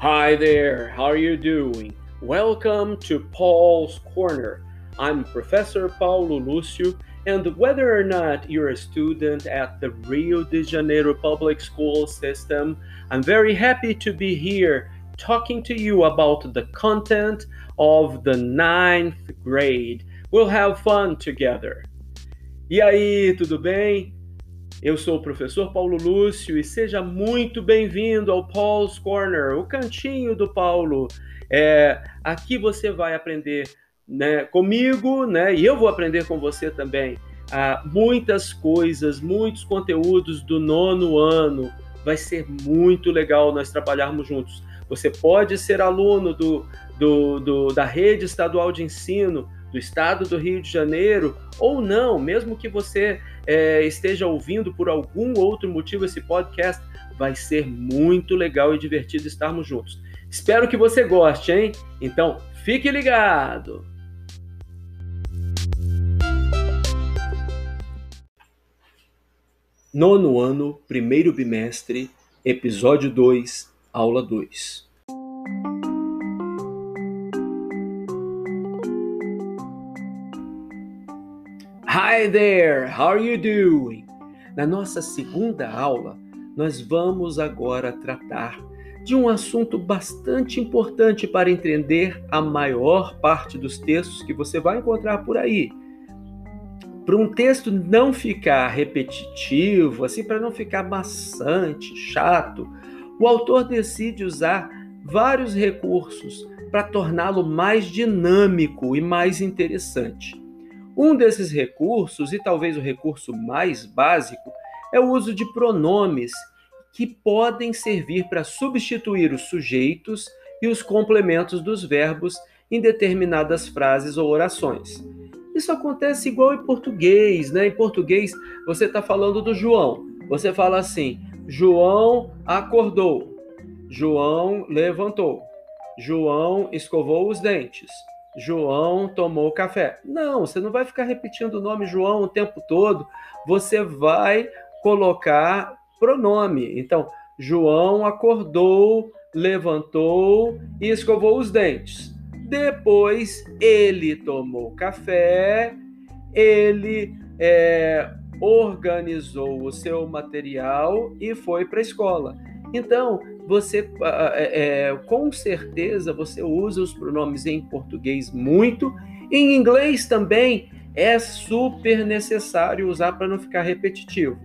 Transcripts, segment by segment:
Hi there, how are you doing? Welcome to Paul's Corner. I'm Professor Paulo Lúcio, and whether or not you're a student at the Rio de Janeiro public school system, I'm very happy to be here talking to you about the content of the ninth grade. We'll have fun together. E aí, tudo bem? Eu sou o professor Paulo Lúcio e seja muito bem-vindo ao Paul's Corner, o cantinho do Paulo. É, aqui você vai aprender né, comigo, né, e eu vou aprender com você também, ah, muitas coisas, muitos conteúdos do nono ano. Vai ser muito legal nós trabalharmos juntos. Você pode ser aluno do, do, do da rede estadual de ensino do estado do Rio de Janeiro, ou não, mesmo que você é, esteja ouvindo por algum outro motivo esse podcast, vai ser muito legal e divertido estarmos juntos. Espero que você goste, hein? Então, fique ligado! Nono ano, primeiro bimestre, episódio 2, aula 2. Hi there, how are you doing? Na nossa segunda aula, nós vamos agora tratar de um assunto bastante importante para entender a maior parte dos textos que você vai encontrar por aí. Para um texto não ficar repetitivo, assim, para não ficar maçante, chato, o autor decide usar vários recursos para torná-lo mais dinâmico e mais interessante. Um desses recursos, e talvez o recurso mais básico, é o uso de pronomes que podem servir para substituir os sujeitos e os complementos dos verbos em determinadas frases ou orações. Isso acontece igual em português, né? Em português, você está falando do João. Você fala assim: João acordou, João levantou, João escovou os dentes, João tomou café. Não, você não vai ficar repetindo o nome João o tempo todo. Você vai colocar pronome. Então, João acordou, levantou e escovou os dentes. Depois, ele tomou café, ele é, organizou o seu material e foi para a escola. Então, você, é, é, com certeza, você usa os pronomes em português muito, em inglês também é super necessário usar para não ficar repetitivo.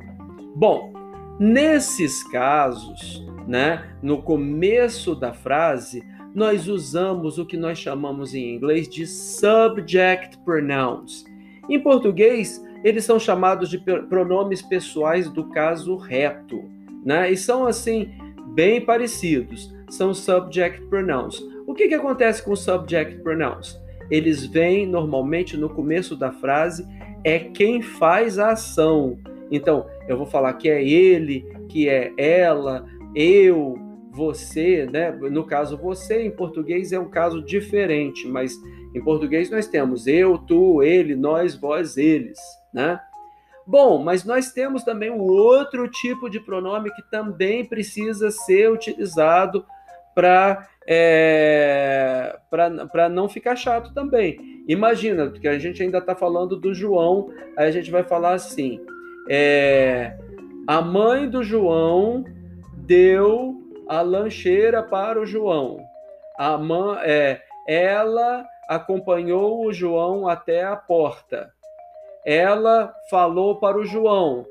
Bom, nesses casos, né, no começo da frase, nós usamos o que nós chamamos em inglês de subject pronouns. Em português, eles são chamados de pronomes pessoais do caso reto né? E são assim bem parecidos. São subject pronouns. O que, que acontece com subject pronouns? Eles vêm normalmente no começo da frase, é quem faz a ação. Então, eu vou falar que é ele, que é ela, eu, você, né? No caso, você em português é um caso diferente, mas em português nós temos eu, tu, ele, nós, vós, eles, né? Bom, mas nós temos também um outro tipo de pronome que também precisa ser utilizado para é, para não ficar chato também. Imagina, que a gente ainda está falando do João, aí a gente vai falar assim: é, a mãe do João deu a lancheira para o João. A mãe, é, ela acompanhou o João até a porta. Ela falou para o João: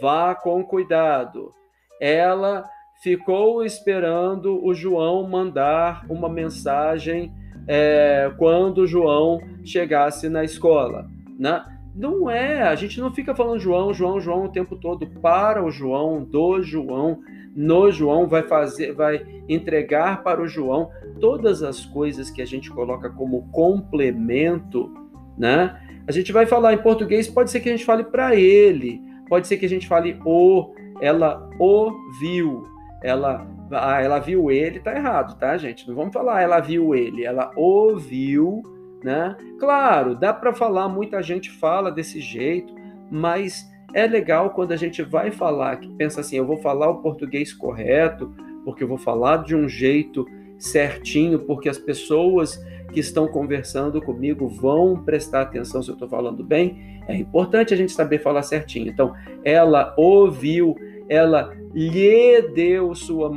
vá com cuidado. Ela ficou esperando o João mandar uma mensagem é, quando João chegasse na escola. Né? Não é, a gente não fica falando João, João, João o tempo todo para o João, do João, no João, vai fazer, vai entregar para o João todas as coisas que a gente coloca como complemento, né? A gente vai falar em português, pode ser que a gente fale para ele, pode ser que a gente fale o, ela o viu, ela, ah, ela viu ele, tá errado, tá, gente? Não vamos falar ela viu ele, ela ouviu, né? Claro, dá para falar, muita gente fala desse jeito, mas é legal quando a gente vai falar, que pensa assim, eu vou falar o português correto, porque eu vou falar de um jeito certinho, porque as pessoas que estão conversando comigo vão prestar atenção se eu estou falando bem. É importante a gente saber falar certinho. Então, ela ouviu, ela lhe deu sua,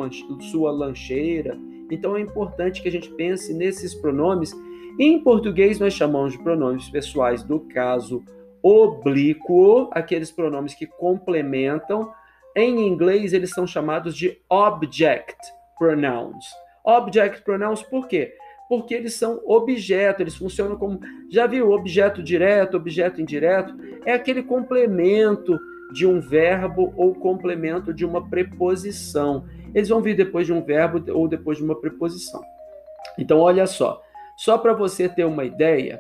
sua lancheira. Então, é importante que a gente pense nesses pronomes. Em português, nós chamamos de pronomes pessoais do caso oblíquo, aqueles pronomes que complementam. Em inglês, eles são chamados de object pronouns. Object pronouns por quê? Porque eles são objeto, eles funcionam como. Já viu? Objeto direto, objeto indireto? É aquele complemento de um verbo ou complemento de uma preposição. Eles vão vir depois de um verbo ou depois de uma preposição. Então, olha só. Só para você ter uma ideia,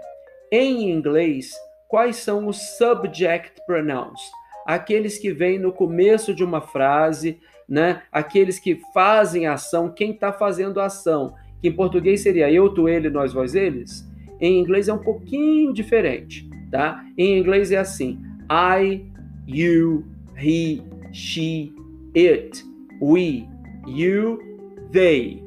em inglês, quais são os subject pronouns? Aqueles que vêm no começo de uma frase, né? Aqueles que fazem ação, quem está fazendo ação que em português seria eu, tu, ele, nós, vós, eles, em inglês é um pouquinho diferente, tá? Em inglês é assim: I, you, he, she, it, we, you, they,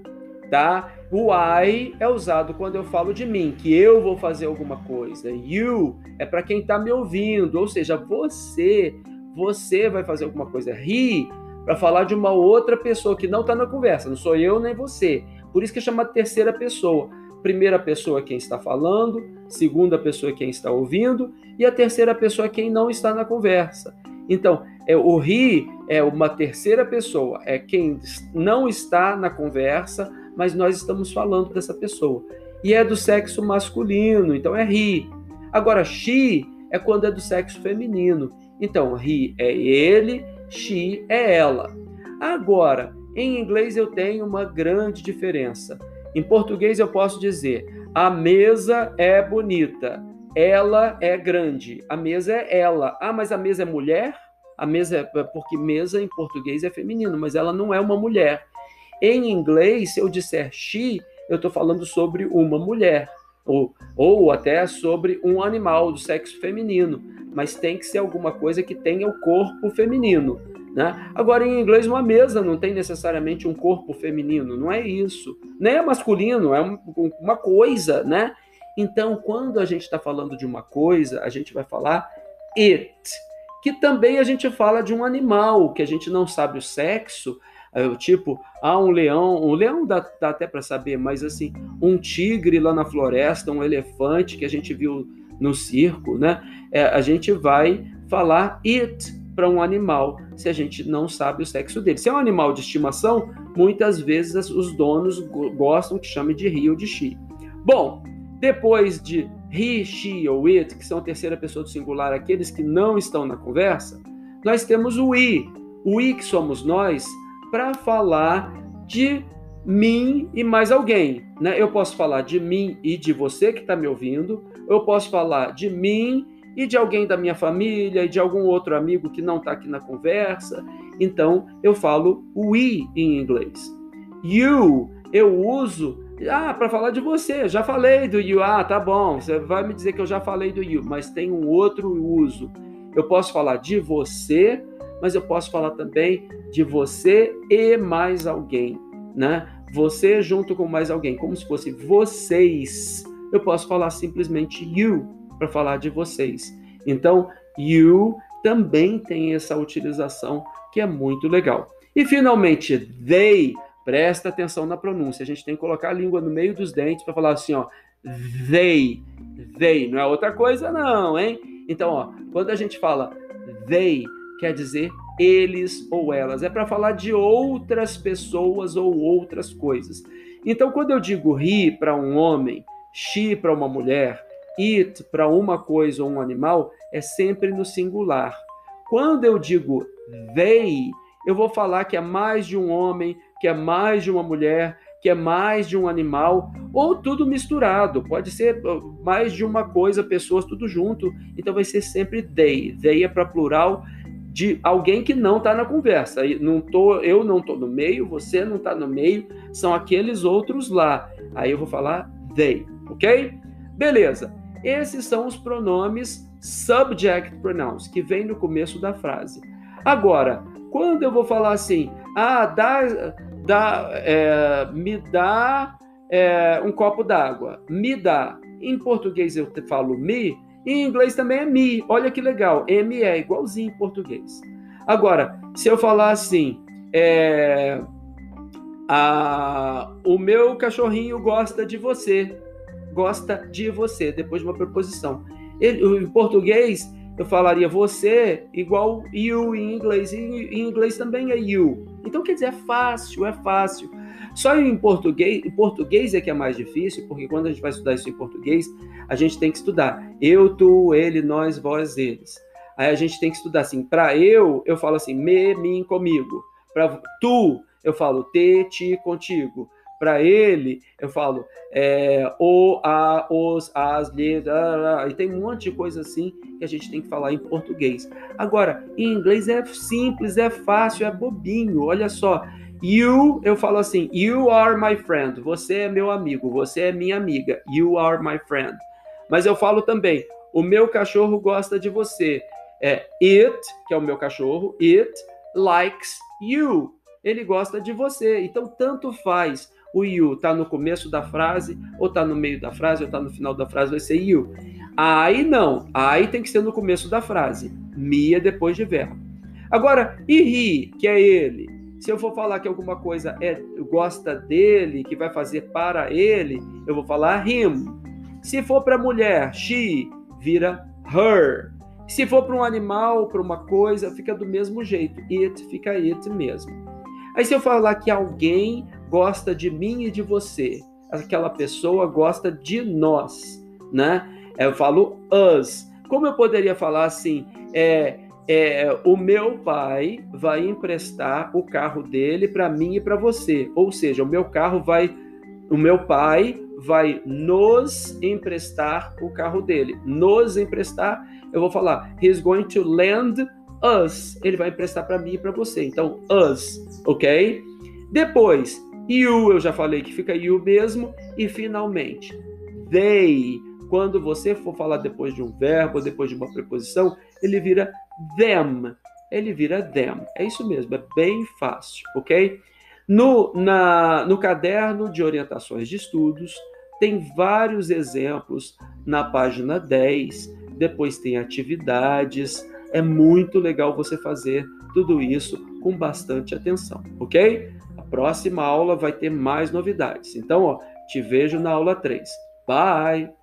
tá? O I é usado quando eu falo de mim, que eu vou fazer alguma coisa. You é para quem está me ouvindo, ou seja, você, você vai fazer alguma coisa. He para falar de uma outra pessoa que não está na conversa, não sou eu nem você. Por isso que chama terceira pessoa. Primeira pessoa é quem está falando, segunda pessoa é quem está ouvindo e a terceira pessoa é quem não está na conversa. Então, é, o ri é uma terceira pessoa, é quem não está na conversa, mas nós estamos falando dessa pessoa. E é do sexo masculino, então é ri. Agora, she é quando é do sexo feminino. Então, ri é ele, she é ela. Agora, em inglês eu tenho uma grande diferença. Em português eu posso dizer: a mesa é bonita, ela é grande, a mesa é ela. Ah, mas a mesa é mulher? A mesa é porque mesa em português é feminino, mas ela não é uma mulher. Em inglês, se eu disser she, eu estou falando sobre uma mulher, ou, ou até sobre um animal do sexo feminino, mas tem que ser alguma coisa que tenha o corpo feminino. Né? Agora, em inglês, uma mesa não tem necessariamente um corpo feminino, não é isso. Nem é masculino, é uma coisa, né? Então, quando a gente está falando de uma coisa, a gente vai falar it, que também a gente fala de um animal, que a gente não sabe o sexo, é, tipo, há um leão, um leão dá, dá até para saber, mas assim, um tigre lá na floresta, um elefante que a gente viu no circo, né? É, a gente vai falar it, para um animal se a gente não sabe o sexo dele. Se é um animal de estimação, muitas vezes os donos gostam que chame de he ou de she. Bom, depois de he, she ou it, que são a terceira pessoa do singular, aqueles que não estão na conversa, nós temos o i. O i que somos nós para falar de mim e mais alguém. Né? Eu posso falar de mim e de você que está me ouvindo, eu posso falar de mim e de alguém da minha família e de algum outro amigo que não está aqui na conversa. Então eu falo we em inglês. You eu uso ah, para falar de você, já falei do you. Ah, tá bom, você vai me dizer que eu já falei do you, mas tem um outro uso. Eu posso falar de você, mas eu posso falar também de você e mais alguém, né? Você junto com mais alguém, como se fosse vocês. Eu posso falar simplesmente you para falar de vocês. Então, you também tem essa utilização que é muito legal. E finalmente, they, presta atenção na pronúncia. A gente tem que colocar a língua no meio dos dentes para falar assim, ó, they, they, não é outra coisa não, hein? Então, ó, quando a gente fala they, quer dizer eles ou elas, é para falar de outras pessoas ou outras coisas. Então, quando eu digo he para um homem, she para uma mulher, it para uma coisa ou um animal é sempre no singular. Quando eu digo they, eu vou falar que é mais de um homem, que é mais de uma mulher, que é mais de um animal, ou tudo misturado. Pode ser uh, mais de uma coisa, pessoas, tudo junto. Então vai ser sempre they. They é para plural de alguém que não está na conversa. Não tô, eu não estou no meio, você não está no meio, são aqueles outros lá. Aí eu vou falar they, ok? Beleza. Esses são os pronomes subject pronouns, que vem no começo da frase. Agora, quando eu vou falar assim, ah, dá, dá, é, me dá é, um copo d'água. Me dá. Em português eu falo me, em inglês também é me. Olha que legal. M é igualzinho em português. Agora, se eu falar assim, é, a, o meu cachorrinho gosta de você. Gosta de você, depois de uma preposição. Ele, em português, eu falaria você igual you em inglês. E em inglês também é you. Então, quer dizer, é fácil, é fácil. Só em português, em português é que é mais difícil, porque quando a gente vai estudar isso em português, a gente tem que estudar eu, tu, ele, nós, vós, eles. Aí a gente tem que estudar assim, para eu, eu falo assim, me, mim, comigo. Para tu, eu falo te, ti, contigo. Para ele, eu falo é, o, a, os, as, lhe, e tem um monte de coisa assim que a gente tem que falar em português. Agora, em inglês é simples, é fácil, é bobinho. Olha só, You, eu falo assim, you are my friend. Você é meu amigo, você é minha amiga. You are my friend. Mas eu falo também, o meu cachorro gosta de você. É it, que é o meu cachorro, it likes you. Ele gosta de você. Então tanto faz. O you tá no começo da frase, ou tá no meio da frase, ou tá no final da frase, vai ser you. Aí não, aí tem que ser no começo da frase. Me é depois de verbo. Agora, e he, que é ele, se eu for falar que alguma coisa é gosta dele, que vai fazer para ele, eu vou falar him. Se for para mulher, she vira her. Se for para um animal, para uma coisa, fica do mesmo jeito. It fica it mesmo. Aí se eu falar que alguém gosta de mim e de você, aquela pessoa gosta de nós, né? Eu falo us. Como eu poderia falar assim? É, é, o meu pai vai emprestar o carro dele para mim e para você. Ou seja, o meu carro vai, o meu pai vai nos emprestar o carro dele. Nos emprestar, eu vou falar, he's going to lend us. Ele vai emprestar para mim e para você. Então, us, ok? Depois, you, eu já falei que fica you mesmo. E finalmente, they. Quando você for falar depois de um verbo, depois de uma preposição, ele vira them. Ele vira them. É isso mesmo, é bem fácil, ok? No, na, no caderno de orientações de estudos, tem vários exemplos na página 10, depois tem atividades. É muito legal você fazer tudo isso com bastante atenção, ok? Próxima aula vai ter mais novidades. Então, ó, te vejo na aula 3. Bye!